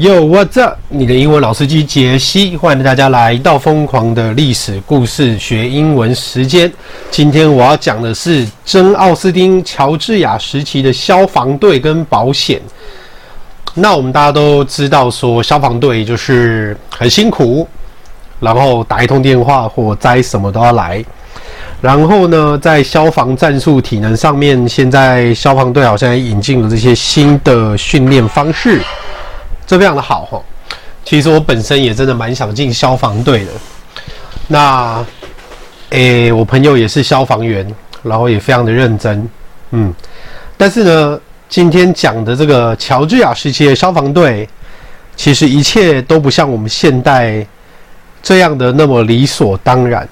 Yo, what's up？你的英文老司机杰西，欢迎大家来到疯狂的历史故事学英文时间。今天我要讲的是真奥斯汀、乔治亚时期的消防队跟保险。那我们大家都知道，说消防队就是很辛苦，然后打一通电话，火灾什么都要来。然后呢，在消防战术体能上面，现在消防队好像也引进了这些新的训练方式。这非常的好哈，其实我本身也真的蛮想进消防队的。那，诶，我朋友也是消防员，然后也非常的认真，嗯。但是呢，今天讲的这个乔治亚时期的消防队，其实一切都不像我们现代这样的那么理所当然。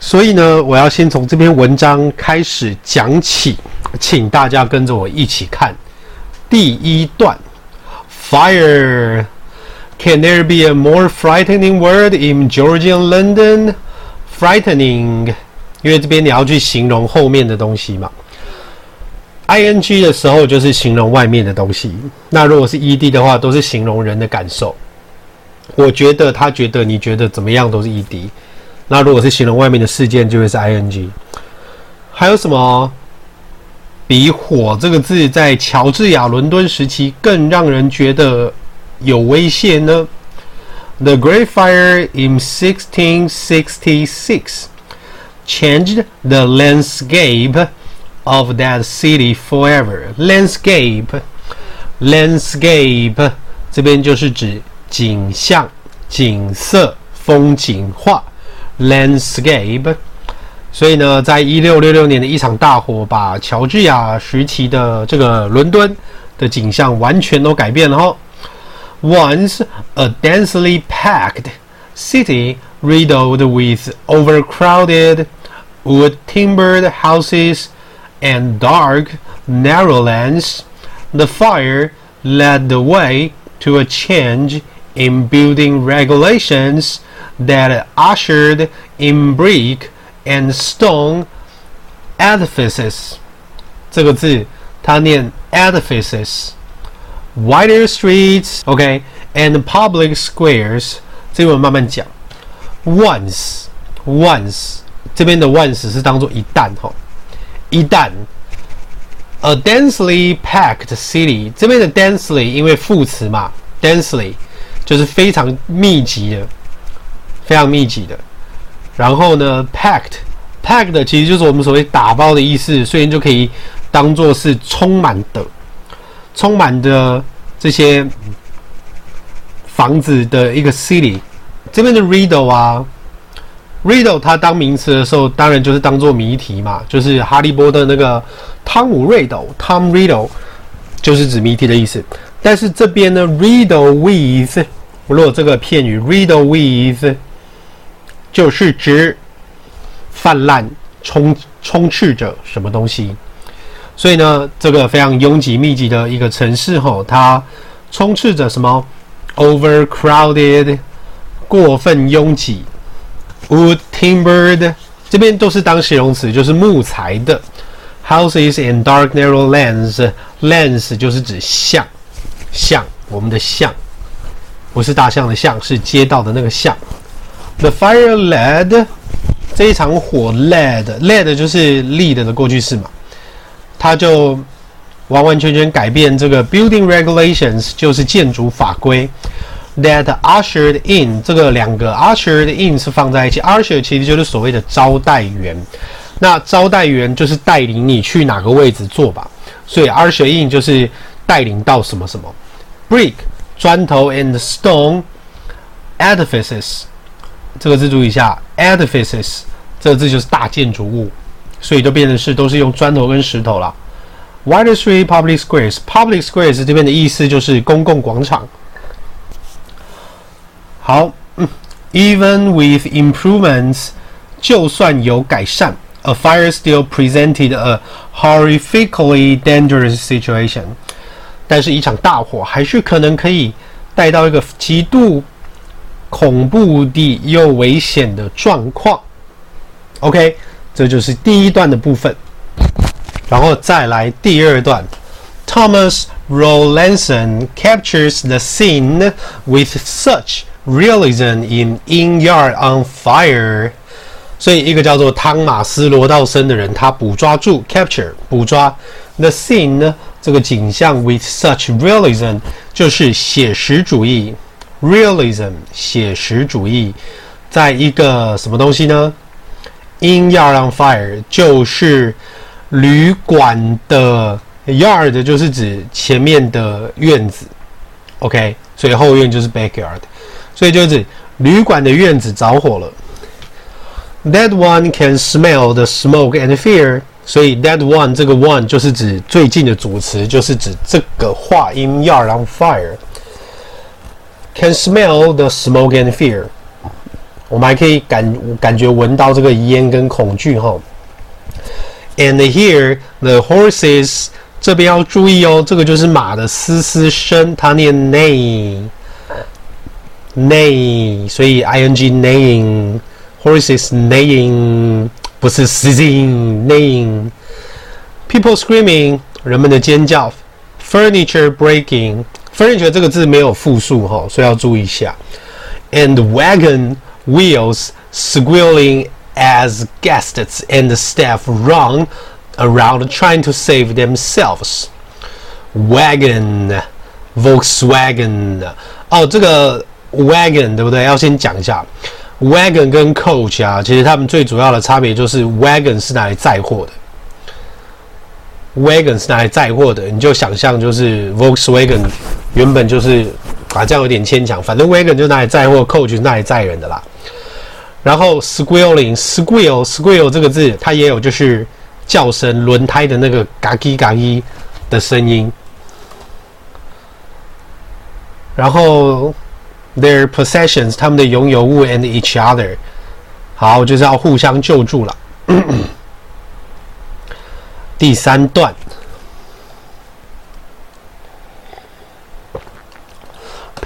所以呢，我要先从这篇文章开始讲起，请大家跟着我一起看第一段。Fire. Can there be a more frightening word in Georgian London? Frightening，因为这边你要去形容后面的东西嘛。ing 的时候就是形容外面的东西，那如果是 ed 的话，都是形容人的感受。我觉得，他觉得，你觉得怎么样都是 ed。那如果是形容外面的事件，就会是 ing。还有什么？比火这个字在乔治亚伦敦时期更让人觉得有威胁呢？The Great Fire in 1666 changed the landscape of that city forever. Landscape, landscape 这边就是指景象、景色、风景画。Landscape。 所以呢，在一六六六年的一场大火，把乔治亚时期的这个伦敦的景象完全都改变了哈。Once a densely packed city riddled with overcrowded wood-timbered houses and dark, narrow lanes, the fire led the way to a change in building regulations that ushered in brick and stone edifices 这个字，它念 edifices。Wider streets, OK, and public squares。这个我慢慢讲。Once, once，这边的 once 是当做一旦哈，一旦。A densely packed city，这边的 densely 因为副词嘛，densely 就是非常密集的，非常密集的。 然后呢，packed，packed 其实就是我们所谓打包的意思，所以就可以当做是充满的，充满的这些房子的一个 city。这边的 riddle 啊，riddle 它当名词的时候，当然就是当做谜题嘛，就是哈利波特那个汤姆瑞斗 Tom Riddle 就是指谜题的意思。但是这边呢，riddle with，如果这个片语 riddle with。就是指泛滥、充充斥着什么东西，所以呢，这个非常拥挤密集的一个城市吼，它充斥着什么？Overcrowded，过分拥挤。Wood timbered，这边都是当形容词，就是木材的。Houses in dark narrow lanes，lanes 就是指巷，巷，我们的巷，不是大象的象，是街道的那个巷。The fire led 这一场火 led led 就是 lead 的过去式嘛，它就完完全全改变这个 building regulations 就是建筑法规 that ushered in 这个两个 ushered in 是放在一起，usher 其实就是所谓的招待员，那招待员就是带领你去哪个位置坐吧，所以 usher in 就是带领到什么什么 brick 砖头 and stone edifices。这个字注意一下，edifices 这个字就是大建筑物，所以就变成是都是用砖头跟石头了。Wider street, public squares, public squares 这边的意思就是公共广场。好，嗯，even with improvements，就算有改善，a fire still presented a horrifically dangerous situation，但是一场大火还是可能可以带到一个极度。恐怖的又危险的状况。OK，这就是第一段的部分，然后再来第二段。Thomas Rowlandson captures the scene with such realism in In Yard on Fire。所以，一个叫做汤马斯·罗道森的人，他捕抓住 capture 捕抓 the scene 呢这个景象 with such realism 就是写实主义 realism 写实主义，在一个什么东西呢？In Yard on Fire 就是旅馆的 yard 就是指前面的院子，OK，所以后院就是 backyard，所以就是旅馆的院子着火了。That one can smell the smoke and fear。所以 that one 这个 one 就是指最近的主词，就是指这个话。In yard on fire。Can smell the smoke and fear。我们还可以感感觉闻到这个烟跟恐惧哈。And here the horses 这边要注意哦，这个就是马的嘶嘶声，它念 neigh neigh，所以 ing neighing。Horses neighing 不是 sitting neighing。People screaming 人们的尖叫。Furniture breaking furniture 这个字没有复数哈，所以要注意一下。And wagon wheels squealing as guests and staff run around trying to save themselves. Wagon Volkswagen 哦，这个 wagon 对不对？要先讲一下。Wagon 跟 coach 啊，其实它们最主要的差别就是 wagon 是拿来载货的，wagon 是拿来载货的，你就想象就是 Volkswagen 原本就是啊，这样有点牵强，反正 wagon 就拿来载货，coach 是拿来载人的啦。然后 squealing，squeal，squeal 这个字它也有就是叫声，轮胎的那个嘎叽嘎叽的声音。然后。Their possessions，他们的拥有物，and each other，好，就是要互相救助了。第三段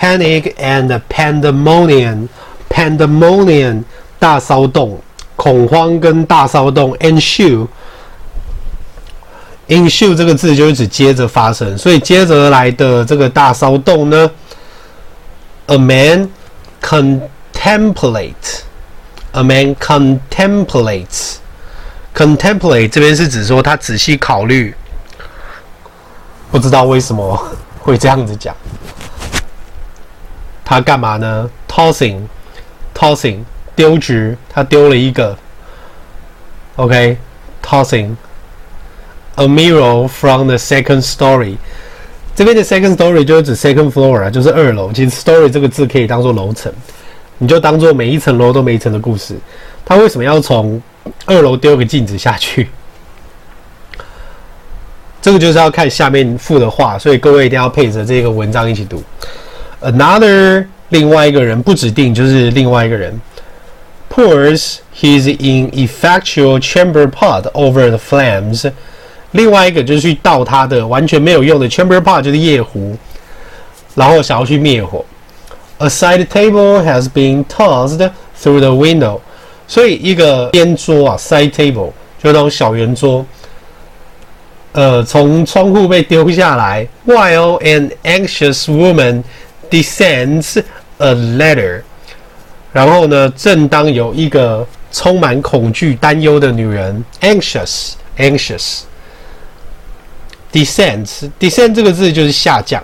，panic and pandemonium，pandemonium 大骚动，恐慌跟大骚动，ensue，ensue 这个字就是指接着发生，所以接着而来的这个大骚动呢？A man contemplate. A man contemplates. Contemplate 这边是指说他仔细考虑，不知道为什么会这样子讲。 他干嘛呢？Tossing, tossing 丢掷，他丢了一个。OK, tossing a mirror from the second story. 这边的 second story 就是指 second floor 啊，就是二楼。其实 story 这个字可以当做楼层，你就当做每一层楼都每一层的故事。他为什么要从二楼丢个镜子下去？这个就是要看下面附的话，所以各位一定要配着这个文章一起读。Another 另外一个人不指定就是另外一个人 pours his ineffectual chamber pot over the flames。另外一个就是去倒他的完全没有用的 chamber pot，就是夜壶，然后想要去灭火。A side table has been tossed through the window，所以一个边桌啊，side table 就那种小圆桌，呃，从窗户被丢下来。While an anxious woman descends a ladder，然后呢，正当有一个充满恐惧、担忧的女人，anxious，anxious。Anxious, descend，descend 这个字就是下降。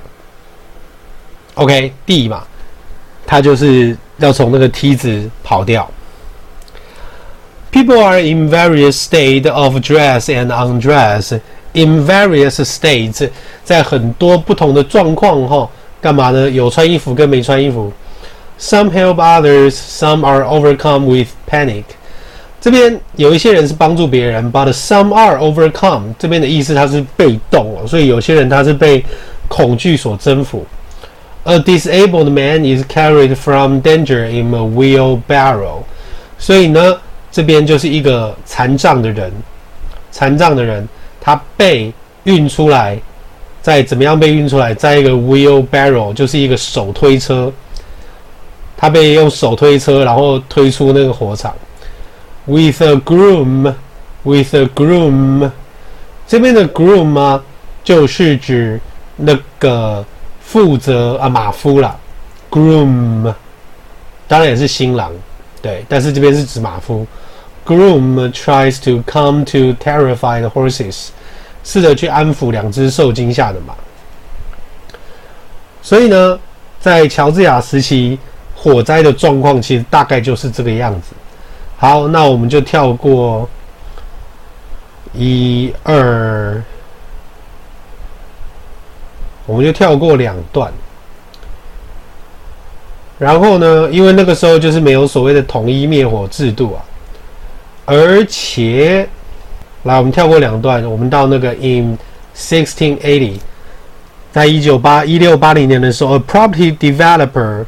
OK，地嘛，它就是要从那个梯子跑掉。People are in various state of dress and undress. In various states，在很多不同的状况哈， 干嘛呢？有穿衣服跟没穿衣服。Some help others, some are overcome with panic. 这边有一些人是帮助别人，but some are overcome。这边的意思他是被动，所以有些人他是被恐惧所征服。A disabled man is carried from danger in a wheelbarrow。所以呢，这边就是一个残障的人，残障的人他被运出来，在怎么样被运出来？在一个 wheelbarrow，就是一个手推车，他被用手推车，然后推出那个火场。With a groom, with a groom，这边的 groom 啊，就是指那个负责啊马夫啦，groom，当然也是新郎，对，但是这边是指马夫。Groom tries to come to terrify the horses，试着去安抚两只受惊吓的马。所以呢，在乔治亚时期，火灾的状况其实大概就是这个样子。好，那我们就跳过一二，我们就跳过两段。然后呢，因为那个时候就是没有所谓的统一灭火制度啊，而且，来，我们跳过两段，我们到那个 in sixteen eighty，在一九八一六八零年的时候，a property developer。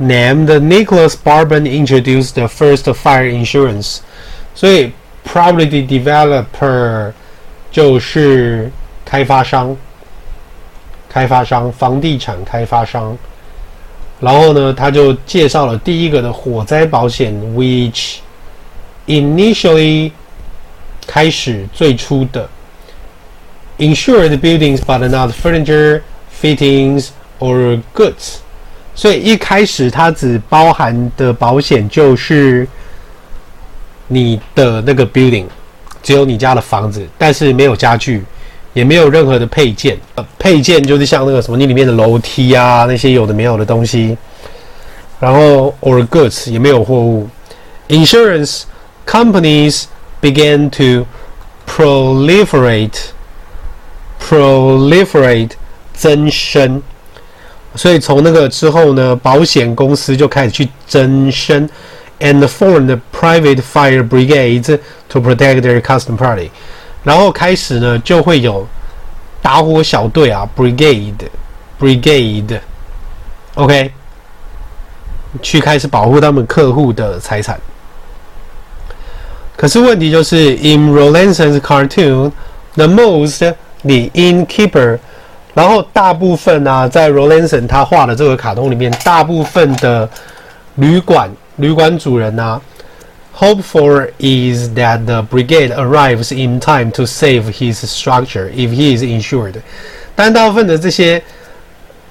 Named Nicholas Barben introduced the first fire insurance，所以 property developer 就是开发商，开发商，房地产开发商。然后呢，他就介绍了第一个的火灾保险，which initially 开始最初的 insured buildings but not furniture, fittings or goods。所以一开始它只包含的保险就是你的那个 building，只有你家的房子，但是没有家具，也没有任何的配件。配件就是像那个什么，你里面的楼梯啊，那些有的没有的东西。然后 or goods 也没有货物。Insurance companies began to proliferate, proliferate 增生。所以从那个之后呢，保险公司就开始去增生，and formed private fire brigades to protect their custom property。然后开始呢，就会有打火小队啊，brigade，brigade，OK，去开始保护他们客户的财产。 可是问题就是，in Rowlandson's cartoon，the most the innkeeper。然后大部分啊，在 Rowlandson 他画的这个卡通里面，大部分的旅馆旅馆主人啊，hope for is that the brigade arrives in time to save his structure if he is insured。但大部分的这些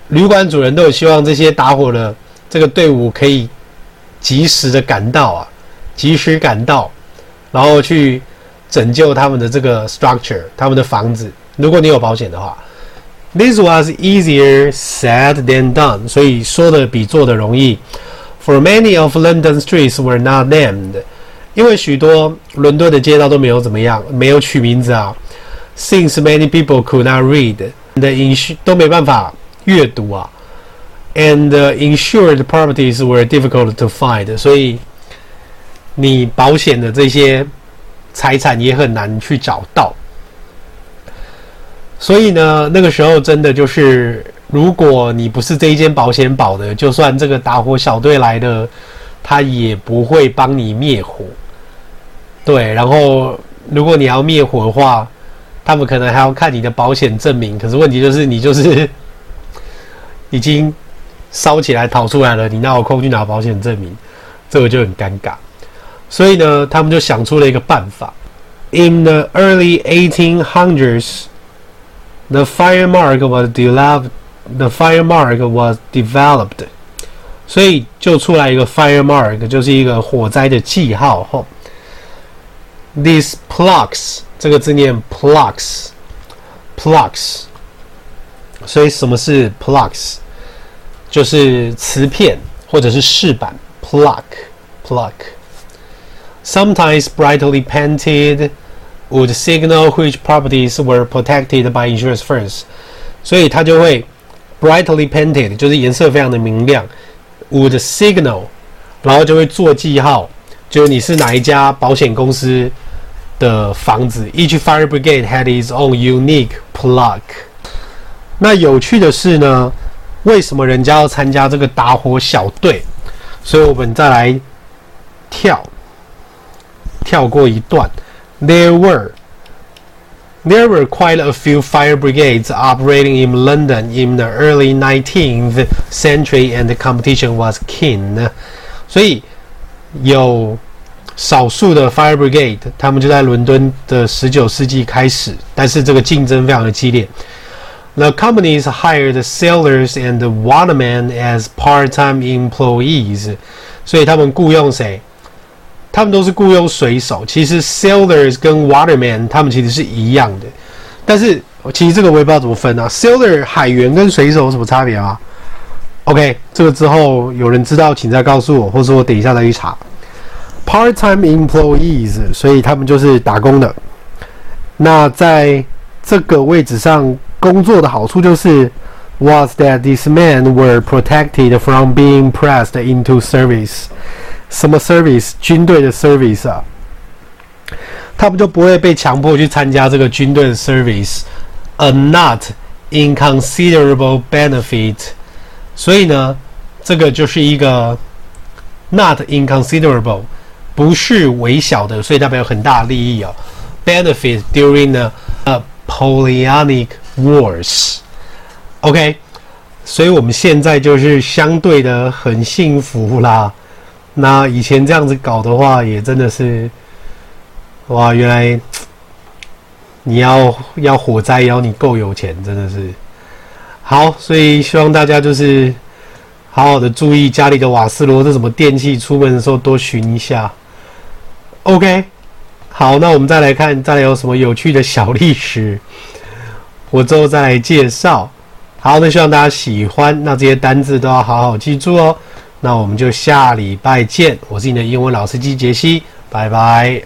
旅馆主人都有希望这些打火的这个队伍可以及时的赶到啊，及时赶到，然后去拯救他们的这个 structure，他们的房子。如果你有保险的话。This was easier said than done，所以说的比做的容易。For many of London streets were not named，因为许多伦敦的街道都没有怎么样，没有取名字啊。Since many people could not read，the ins 都没办法阅读啊。And insured properties were difficult to find，所以你保险的这些财产也很难去找到。所以呢，那个时候真的就是，如果你不是这一间保险保的，就算这个打火小队来的，他也不会帮你灭火。对，然后如果你要灭火的话，他们可能还要看你的保险证明。可是问题就是，你就是 已经烧起来逃出来了，你哪有空去拿保险证明？这个就很尴尬。所以呢，他们就想出了一个办法。In the early 1800s. The fire mark was developed. The fire mark was developed. 所以就出来一个 fire mark，就是一个火灾的记号。吼，these plaques 这个字念 plaques，plaques。所以什么是 plaques？就是瓷片或者是饰板。plaque，plaque。 Sometimes brightly painted. Would signal which properties were protected by insurance first，所以它就会 brightly painted，就是颜色非常的明亮。Would signal，然后就会做记号，就是你是哪一家保险公司的房子。Each fire brigade had its own unique plaque。那有趣的是呢，为什么人家要参加这个打火小队？所以我们再来跳，跳过一段。There were there were quite a few fire brigades operating in London in the early 19th century, and the competition was keen. 所以有少数的 fire brigade，他们就在伦敦的十九世纪开始，但是这个竞争非常的激烈。 The companies hired sailors and watermen as part-time employees，所以他们雇佣谁？ 他们都是雇佣水手。其实 sailors 跟 waterman 他们其实是一样的，但是其实这个我也不知道怎么分啊。sailor 海员跟水手有什么差别吗？OK，这个之后有人知道，请再告诉我，或者我等一下再去查。Part-time employees，所以他们就是打工的。那在这个位置上工作的好处就是，was that these men were protected from being pressed into service。什么 service？军队的 service 啊，他们就不会被强迫去参加这个军队的 service，a not inconsiderable benefit。所以呢，这个就是一个 not inconsiderable。不是微小的，所以代表有很大利益哦。Benefit during the Napoleonic Wars。OK，所以我们现在就是相对的很幸福啦。那以前这样子搞的话，也真的是，哇，原来你要要火灾，要你够有钱，真的是好。所以希望大家就是好好的注意家里的瓦斯炉，这什么电器，出门的时候多寻一下。OK，好，那我们再来看，再来有什么有趣的小历史，我之后再来介绍。好，那希望大家喜欢，那这些单字都要好好记住哦。那我们就下礼拜见，我是你的英文老司机杰西，拜拜。